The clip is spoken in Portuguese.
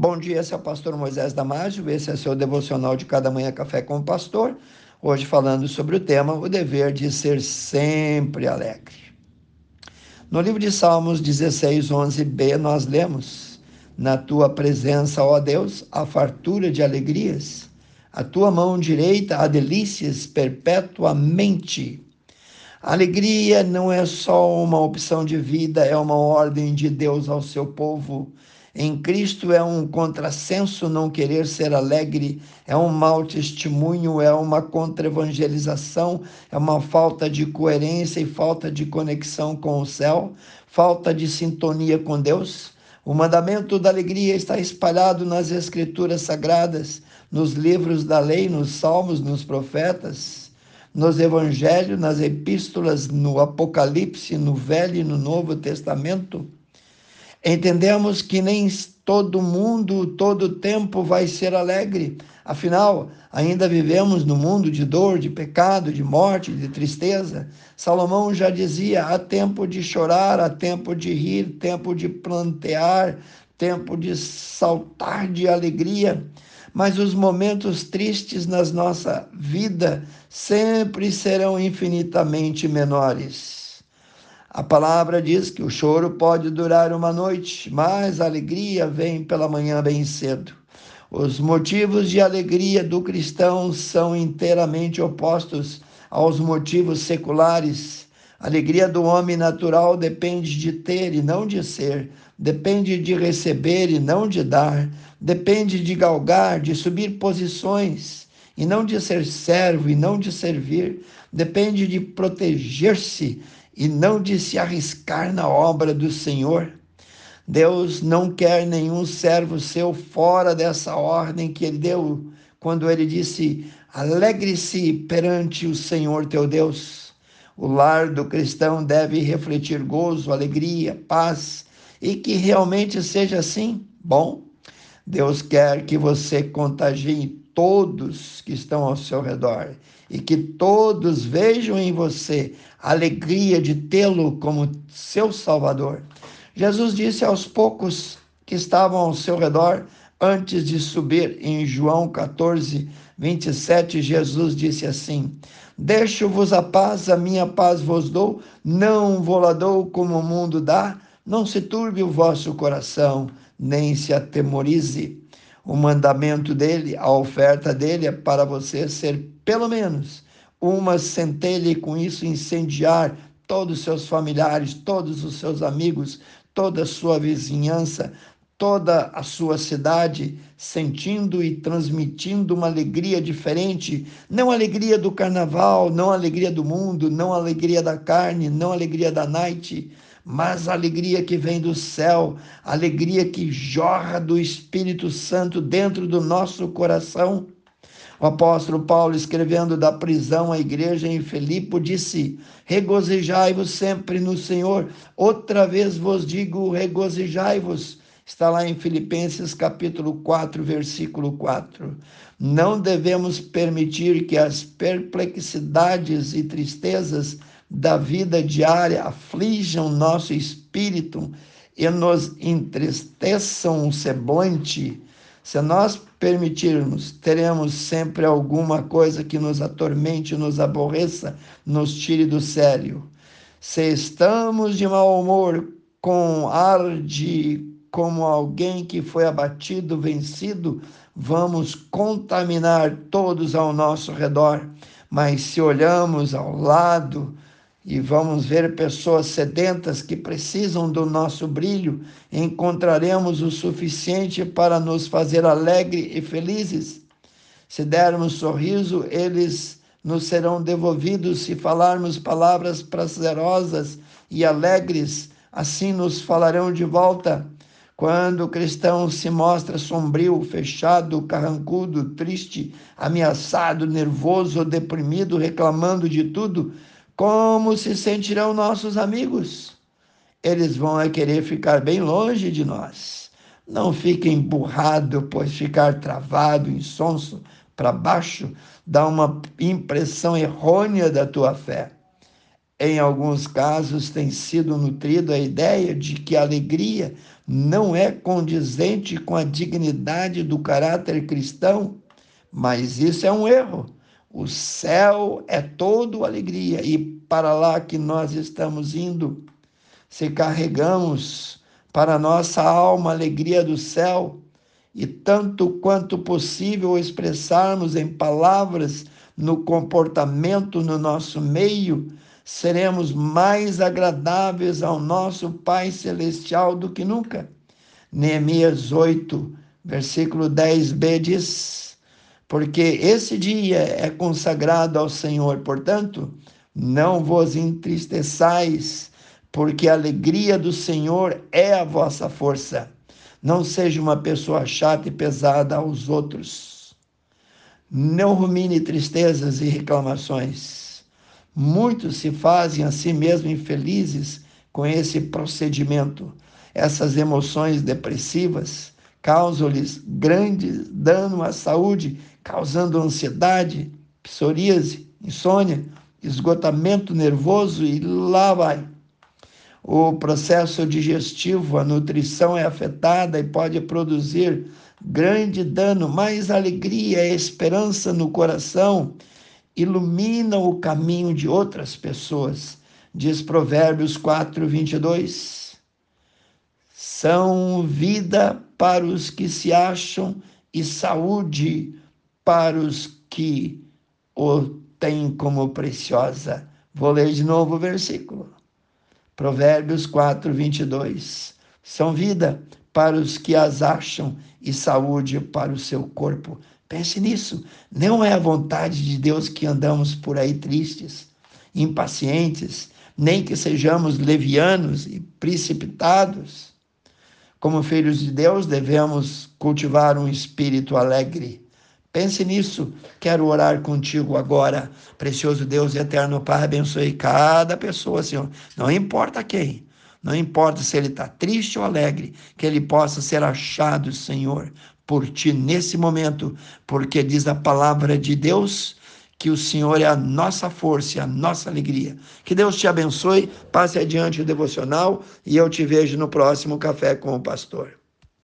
Bom dia, esse é o pastor Moisés Damásio, esse é seu devocional de cada manhã café com o pastor. Hoje falando sobre o tema o dever de ser sempre alegre. No livro de Salmos 16, 11b, nós lemos: Na tua presença, ó Deus, a fartura de alegrias, a tua mão direita há delícias perpetuamente. Alegria não é só uma opção de vida, é uma ordem de Deus ao seu povo em Cristo é um contrassenso não querer ser alegre, é um mau testemunho, é uma contra-evangelização, é uma falta de coerência e falta de conexão com o céu, falta de sintonia com Deus. O mandamento da alegria está espalhado nas escrituras sagradas, nos livros da lei, nos salmos, nos profetas, nos evangelhos, nas epístolas, no Apocalipse, no Velho e no Novo Testamento. Entendemos que nem todo mundo, todo tempo vai ser alegre. Afinal, ainda vivemos no mundo de dor, de pecado, de morte, de tristeza. Salomão já dizia: há tempo de chorar, há tempo de rir, tempo de plantear, tempo de saltar de alegria. Mas os momentos tristes na nossa vida sempre serão infinitamente menores. A palavra diz que o choro pode durar uma noite, mas a alegria vem pela manhã bem cedo. Os motivos de alegria do cristão são inteiramente opostos aos motivos seculares. A alegria do homem natural depende de ter e não de ser, depende de receber e não de dar, depende de galgar, de subir posições e não de ser servo e não de servir, depende de proteger-se e não de se arriscar na obra do Senhor. Deus não quer nenhum servo seu fora dessa ordem que ele deu, quando ele disse: alegre-se perante o Senhor teu Deus. O lar do cristão deve refletir gozo, alegria, paz e que realmente seja assim. Bom, Deus quer que você contagie todos que estão ao seu redor e que todos vejam em você a alegria de tê-lo como seu Salvador. Jesus disse aos poucos que estavam ao seu redor, antes de subir em João 14, 27, Jesus disse assim: Deixo-vos a paz, a minha paz vos dou, não vou dou como o mundo dá, não se turbe o vosso coração, nem se atemorize. O mandamento dele, a oferta dele é para você ser pelo menos uma centelha e com isso incendiar todos os seus familiares, todos os seus amigos, toda a sua vizinhança, toda a sua cidade, sentindo e transmitindo uma alegria diferente, não a alegria do carnaval, não a alegria do mundo, não a alegria da carne, não a alegria da night, mas a alegria que vem do céu, a alegria que jorra do Espírito Santo dentro do nosso coração. O apóstolo Paulo, escrevendo da prisão à igreja em Filipe, disse: Regozijai-vos sempre no Senhor. Outra vez vos digo: regozijai-vos. Está lá em Filipenses capítulo 4, versículo 4. Não devemos permitir que as perplexidades e tristezas da vida diária aflijam nosso espírito e nos entristeçam o semblante, se nós permitirmos, teremos sempre alguma coisa que nos atormente, nos aborreça, nos tire do sério. Se estamos de mau humor, com ar de como alguém que foi abatido, vencido, vamos contaminar todos ao nosso redor. Mas se olhamos ao lado, e vamos ver pessoas sedentas que precisam do nosso brilho, encontraremos o suficiente para nos fazer alegres e felizes. Se dermos sorriso, eles nos serão devolvidos. Se falarmos palavras prazerosas e alegres, assim nos falarão de volta. Quando o cristão se mostra sombrio, fechado, carrancudo, triste, ameaçado, nervoso, deprimido, reclamando de tudo, como se sentirão nossos amigos? Eles vão é querer ficar bem longe de nós. Não fique emburrado, pois ficar travado, insonso, para baixo, dá uma impressão errônea da tua fé. Em alguns casos tem sido nutrida a ideia de que a alegria não é condizente com a dignidade do caráter cristão, mas isso é um erro. O céu é todo alegria e para lá que nós estamos indo. Se carregamos para nossa alma a alegria do céu e tanto quanto possível expressarmos em palavras, no comportamento no nosso meio, seremos mais agradáveis ao nosso Pai Celestial do que nunca. Neemias 8, versículo 10b diz: Porque esse dia é consagrado ao Senhor, portanto, não vos entristeçais, porque a alegria do Senhor é a vossa força. Não seja uma pessoa chata e pesada aos outros. Não rumine tristezas e reclamações. Muitos se fazem a si mesmos infelizes com esse procedimento. Essas emoções depressivas causam-lhes grande dano à saúde, causando ansiedade, psoríase, insônia, esgotamento nervoso e lá vai o processo digestivo, a nutrição é afetada e pode produzir grande dano, mas alegria e esperança no coração iluminam o caminho de outras pessoas. Diz Provérbios 4, 22. São vida para os que se acham e saúde para os que o têm como preciosa. Vou ler de novo o versículo. Provérbios 4, 22. São vida para os que as acham e saúde para o seu corpo. Pense nisso. Não é a vontade de Deus que andamos por aí tristes, impacientes, nem que sejamos levianos e precipitados. Como filhos de Deus, devemos cultivar um espírito alegre Pense nisso. Quero orar contigo agora. Precioso Deus e eterno Pai, abençoe cada pessoa, Senhor. Não importa quem. Não importa se ele está triste ou alegre, que ele possa ser achado, Senhor, por ti nesse momento, porque diz a palavra de Deus que o Senhor é a nossa força e a nossa alegria. Que Deus te abençoe, passe adiante o devocional e eu te vejo no próximo Café com o Pastor.